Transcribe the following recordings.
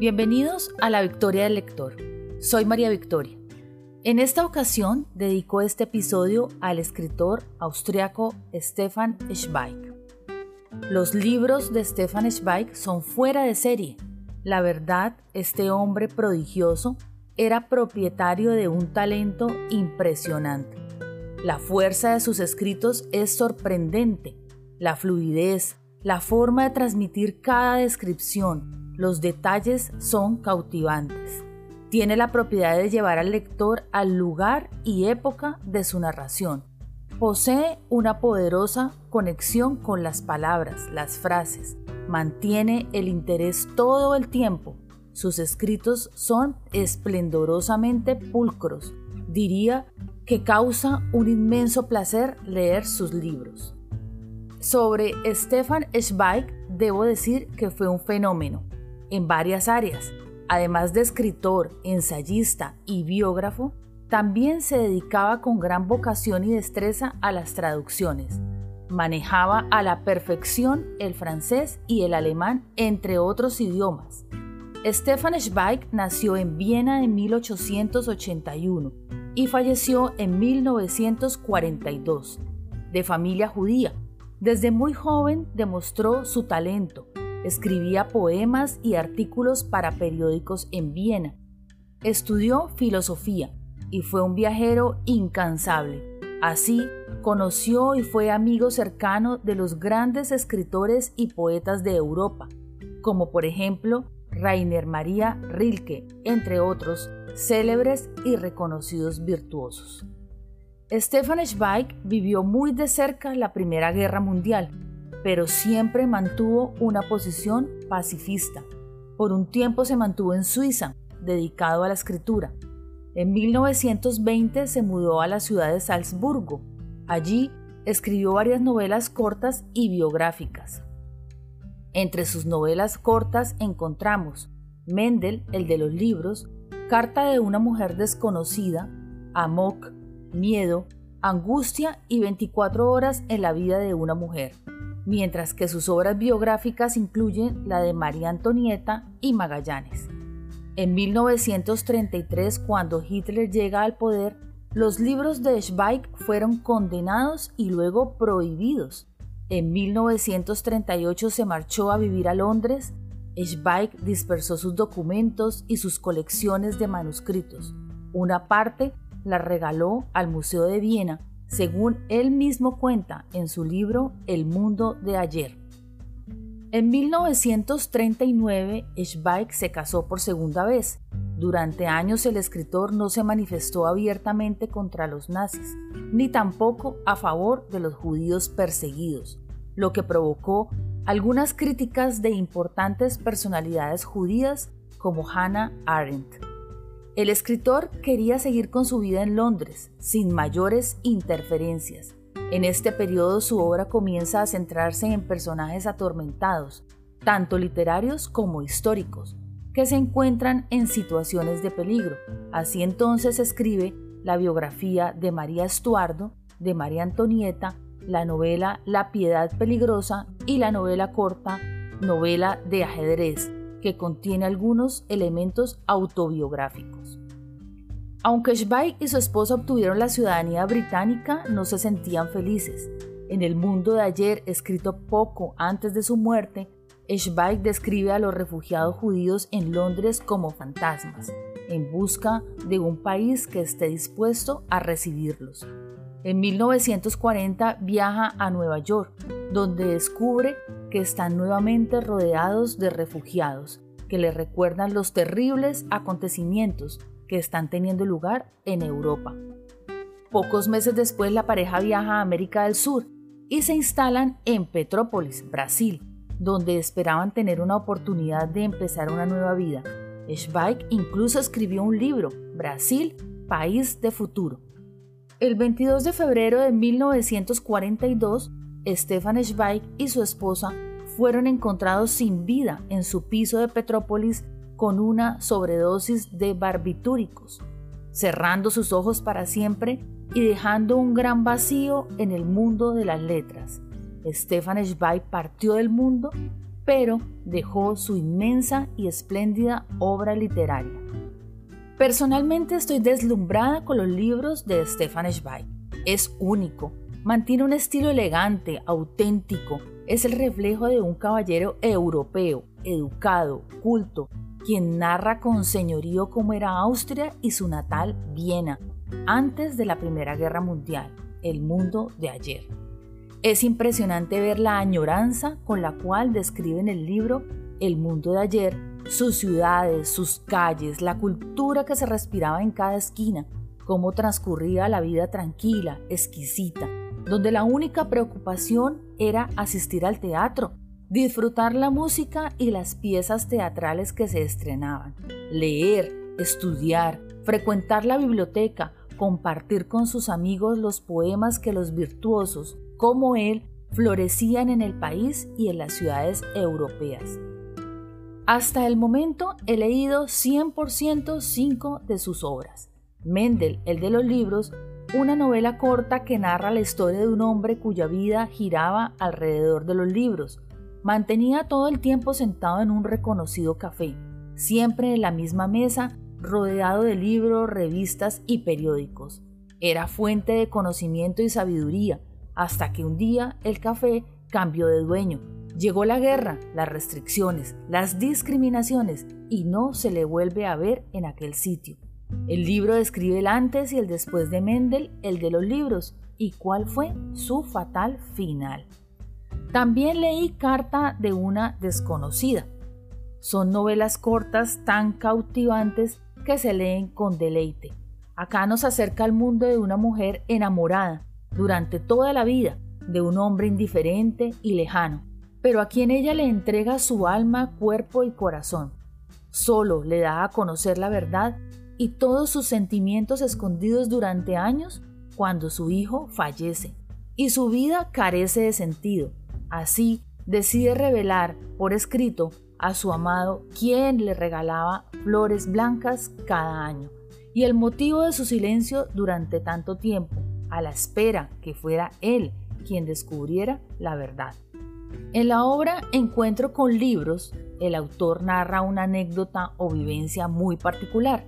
Bienvenidos a la Victoria del Lector. Soy María Victoria. En esta ocasión dedico este episodio al escritor austriaco Stefan Zweig. Los libros de Stefan Zweig son fuera de serie. La verdad, este hombre prodigioso era propietario de un talento impresionante. La fuerza de sus escritos es sorprendente. La fluidez, la forma de transmitir cada descripción, los detalles son cautivantes. Tiene la propiedad de llevar al lector al lugar y época de su narración. Posee una poderosa conexión con las palabras, las frases. Mantiene el interés todo el tiempo. Sus escritos son esplendorosamente pulcros. Diría que causa un inmenso placer leer sus libros. Sobre Stefan Zweig debo decir que fue un fenómeno en varias áreas. Además de escritor, ensayista y biógrafo, también se dedicaba con gran vocación y destreza a las traducciones. Manejaba a la perfección el francés y el alemán, entre otros idiomas. Stefan Zweig nació en Viena en 1881 y falleció en 1942. De familia judía, desde muy joven demostró su talento, Escribía poemas y artículos para periódicos en Viena. Estudió filosofía y fue un viajero incansable. Así, conoció y fue amigo cercano de los grandes escritores y poetas de Europa, como por ejemplo Rainer Maria Rilke, entre otros célebres y reconocidos virtuosos. Stefan Zweig vivió muy de cerca la Primera Guerra Mundial pero siempre mantuvo una posición pacifista. Por un tiempo se mantuvo en Suiza, dedicado a la escritura. En 1920 se mudó a la ciudad de Salzburgo. Allí escribió varias novelas cortas y biográficas. Entre sus novelas cortas encontramos Mendel, el de los libros, Carta de una mujer desconocida, Amok, Miedo, Angustia y 24 horas en la vida de una mujer mientras que sus obras biográficas incluyen la de María Antonieta y Magallanes. En 1933, cuando Hitler llega al poder, los libros de Zweig fueron condenados y luego prohibidos. En 1938 se marchó a vivir a Londres. Zweig dispersó sus documentos y sus colecciones de manuscritos. Una parte la regaló al Museo de Viena según él mismo cuenta en su libro El mundo de ayer. En 1939, Zweig se casó por segunda vez. Durante años el escritor no se manifestó abiertamente contra los nazis, ni tampoco a favor de los judíos perseguidos, lo que provocó algunas críticas de importantes personalidades judías como Hannah Arendt. El escritor quería seguir con su vida en Londres, sin mayores interferencias. En este periodo su obra comienza a centrarse en personajes atormentados, tanto literarios como históricos, que se encuentran en situaciones de peligro. Así entonces escribe la biografía de María Estuardo, de María Antonieta, la novela La Piedad Peligrosa y la novela corta Novela de ajedrez, que contiene algunos elementos autobiográficos. Aunque Zweig y su esposa obtuvieron la ciudadanía británica, no se sentían felices. En el mundo de ayer, escrito poco antes de su muerte, Zweig describe a los refugiados judíos en Londres como fantasmas, en busca de un país que esté dispuesto a recibirlos. En 1940 viaja a Nueva York, donde descubre que están nuevamente rodeados de refugiados, que le recuerdan los terribles acontecimientos que están teniendo lugar en Europa. Pocos meses después la pareja viaja a América del Sur y se instalan en Petrópolis, Brasil, donde esperaban tener una oportunidad de empezar una nueva vida. Zweig incluso escribió un libro, Brasil, País de Futuro. El 22 de febrero de 1942, Stefan Zweig y su esposa fueron encontrados sin vida en su piso de Petrópolis con una sobredosis de barbitúricos, cerrando sus ojos para siempre y dejando un gran vacío en el mundo de las letras. Stefan Zweig partió del mundo pero dejó su inmensa y espléndida obra literaria. Personalmente estoy deslumbrada con los libros de Stefan Zweig. Es único, mantiene un estilo elegante, auténtico, es el reflejo de un caballero europeo, educado, culto, quien narra con señorío cómo era Austria y su natal Viena, antes de la Primera Guerra Mundial, el mundo de ayer. Es impresionante ver la añoranza con la cual describe en el libro el mundo de ayer, sus ciudades, sus calles, la cultura que se respiraba en cada esquina, cómo transcurría la vida tranquila, exquisita, donde la única preocupación era asistir al teatro, disfrutar la música y las piezas teatrales que se estrenaban, leer, estudiar, frecuentar la biblioteca, compartir con sus amigos los poemas que los virtuosos, como él florecían en el país y en las ciudades europeas. Hasta el momento he leído 100% cinco de sus obras. Mendel, el de los libros, una novela corta que narra la historia de un hombre cuya vida giraba alrededor de los libros. Mantenía todo el tiempo sentado en un reconocido café, siempre en la misma mesa, rodeado de libros, revistas y periódicos. Era fuente de conocimiento y sabiduría, hasta que un día el café cambió de dueño. Llegó la guerra, las restricciones, las discriminaciones y no se le vuelve a ver en aquel sitio. El libro describe el antes y el después de Mendel, el de los libros, y cuál fue su fatal final. También leí Carta de una desconocida. Son novelas cortas tan cautivantes que se leen con deleite. Acá nos acerca al mundo de una mujer enamorada, durante toda la vida de un hombre indiferente y lejano, pero a quien ella le entrega su alma, cuerpo y corazón. Solo le da a conocer la verdad y todos sus sentimientos escondidos durante años cuando su hijo fallece y su vida carece de sentido. Así decide revelar por escrito a su amado quien le regalaba flores blancas cada año y el motivo de su silencio durante tanto tiempo a la espera que fuera él quien descubriera la verdad. En la obra Encuentro con libros, el autor narra una anécdota o vivencia muy particular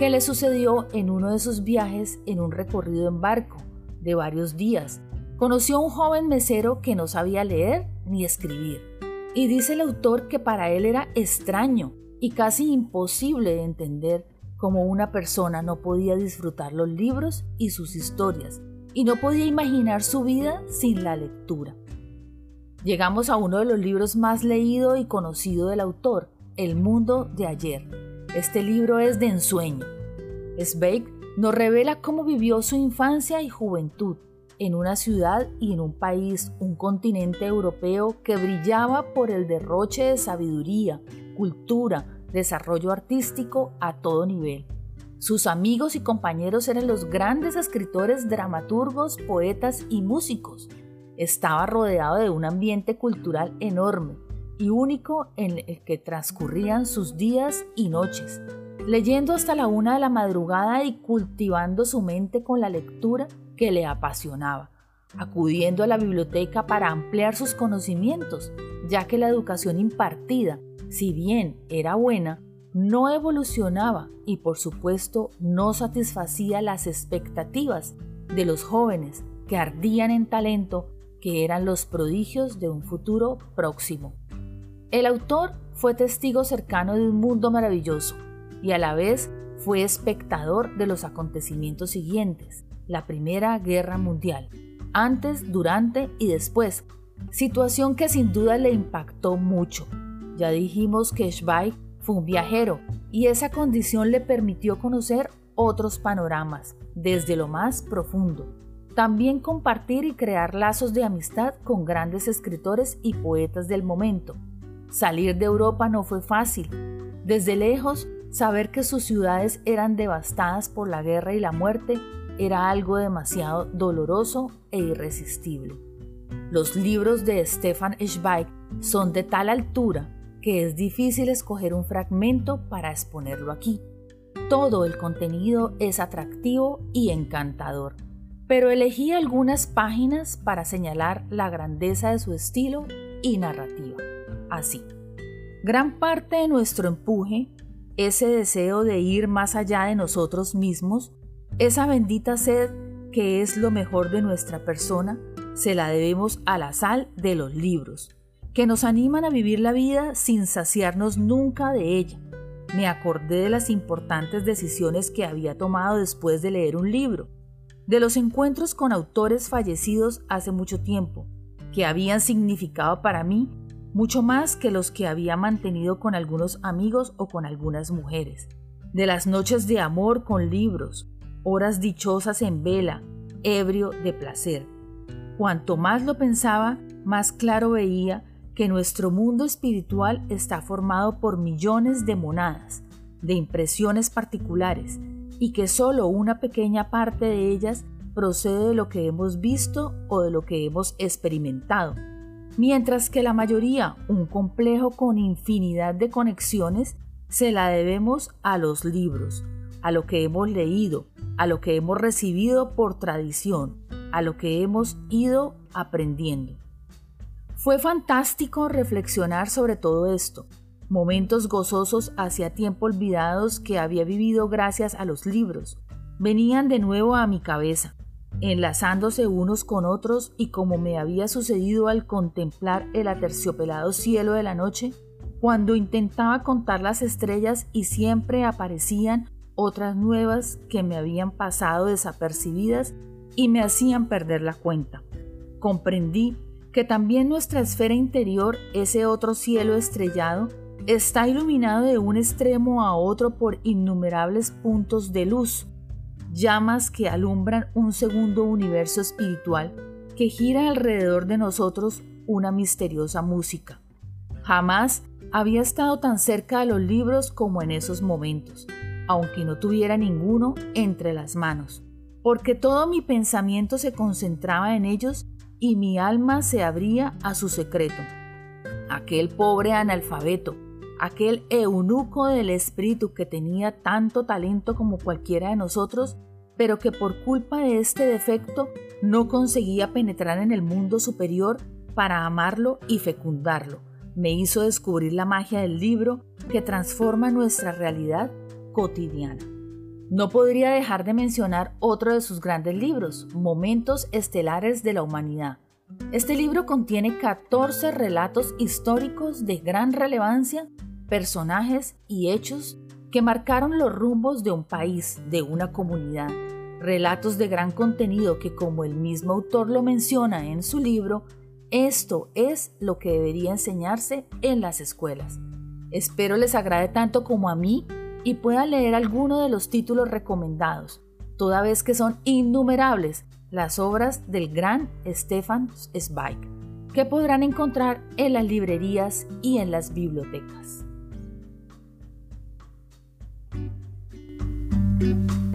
que le sucedió en uno de sus viajes en un recorrido en barco de varios días. Conoció a un joven mesero que no sabía leer ni escribir. Y dice el autor que para él era extraño y casi imposible de entender como una persona no podía disfrutar los libros y sus historias, y no podía imaginar su vida sin la lectura. Llegamos a uno de los libros más leído y conocido del autor, El mundo de ayer. Este libro es de ensueño. Zweig nos revela cómo vivió su infancia y juventud en una ciudad y en un país, un continente europeo que brillaba por el derroche de sabiduría, cultura, desarrollo artístico a todo nivel. Sus amigos y compañeros eran los grandes escritores, dramaturgos, poetas y músicos. Estaba rodeado de un ambiente cultural enorme y único en el que transcurrían sus días y noches, leyendo hasta la una de la madrugada y cultivando su mente con la lectura que le apasionaba, acudiendo a la biblioteca para ampliar sus conocimientos, ya que la educación impartida si bien era buena, no evolucionaba y por supuesto no satisfacía las expectativas de los jóvenes que ardían en talento que eran los prodigios de un futuro próximo. El autor fue testigo cercano de un mundo maravilloso y a la vez fue espectador de los acontecimientos siguientes, la Primera Guerra Mundial, antes, durante y después, situación que sin duda le impactó mucho ya dijimos que Zweig fue un viajero y esa condición le permitió conocer otros panoramas desde lo más profundo. También compartir y crear lazos de amistad con grandes escritores y poetas del momento. Salir de Europa no fue fácil. Desde lejos, saber que sus ciudades eran devastadas por la guerra y la muerte era algo demasiado doloroso e irresistible. Los libros de Stefan Zweig son de tal altura que es difícil escoger un fragmento para exponerlo aquí. Todo el contenido es atractivo y encantador, pero elegí algunas páginas para señalar la grandeza de su estilo y narrativa. Así. Gran parte de nuestro empuje, ese deseo de ir más allá de nosotros mismos, esa bendita sed que es lo mejor de nuestra persona, se la debemos a la sal de los libros, que nos animan a vivir la vida sin saciarnos nunca de ella. Me acordé de las importantes decisiones que había tomado después de leer un libro, de los encuentros con autores fallecidos hace mucho tiempo, que habían significado para mí mucho más que los que había mantenido con algunos amigos o con algunas mujeres, de las noches de amor con libros, horas dichosas en vela, ebrio de placer. Cuanto más lo pensaba, más claro veía que nuestro mundo espiritual está formado por millones de monadas, de impresiones particulares, y que solo una pequeña parte de ellas procede de lo que hemos visto o de lo que hemos experimentado, mientras que la mayoría, un complejo con infinidad de conexiones, se la debemos a los libros, a lo que hemos leído, a lo que hemos recibido por tradición, a lo que hemos ido aprendiendo. Fue fantástico reflexionar sobre todo esto, momentos gozosos hacia tiempo olvidados que había vivido gracias a los libros, venían de nuevo a mi cabeza, enlazándose unos con otros y como me había sucedido al contemplar el aterciopelado cielo de la noche, cuando intentaba contar las estrellas y siempre aparecían otras nuevas que me habían pasado desapercibidas y me hacían perder la cuenta. Comprendí que también nuestra esfera interior, ese otro cielo estrellado, está iluminado de un extremo a otro por innumerables puntos de luz, llamas que alumbran un segundo universo espiritual que gira alrededor de nosotros una misteriosa música. Jamás había estado tan cerca de los libros como en esos momentos aunque no tuviera ninguno entre las manos, porque todo mi pensamiento se concentraba en ellos y mi alma se abría a su secreto. Aquel pobre analfabeto, aquel eunuco del espíritu que tenía tanto talento como cualquiera de nosotros, pero que por culpa de este defecto no conseguía penetrar en el mundo superior para amarlo y fecundarlo, me hizo descubrir la magia del libro que transforma nuestra realidad cotidiana. No podría dejar de mencionar otro de sus grandes libros, Momentos Estelares de la Humanidad. Este libro contiene 14 relatos históricos de gran relevancia, personajes y hechos que marcaron los rumbos de un país, de una comunidad. Relatos de gran contenido que, como el mismo autor lo menciona en su libro, esto es lo que debería enseñarse en las escuelas. Espero les agrade tanto como a mí y pueda leer alguno de los títulos recomendados, toda vez que son innumerables las obras del gran Stefan Zweig, que podrán encontrar en las librerías y en las bibliotecas. Thank you.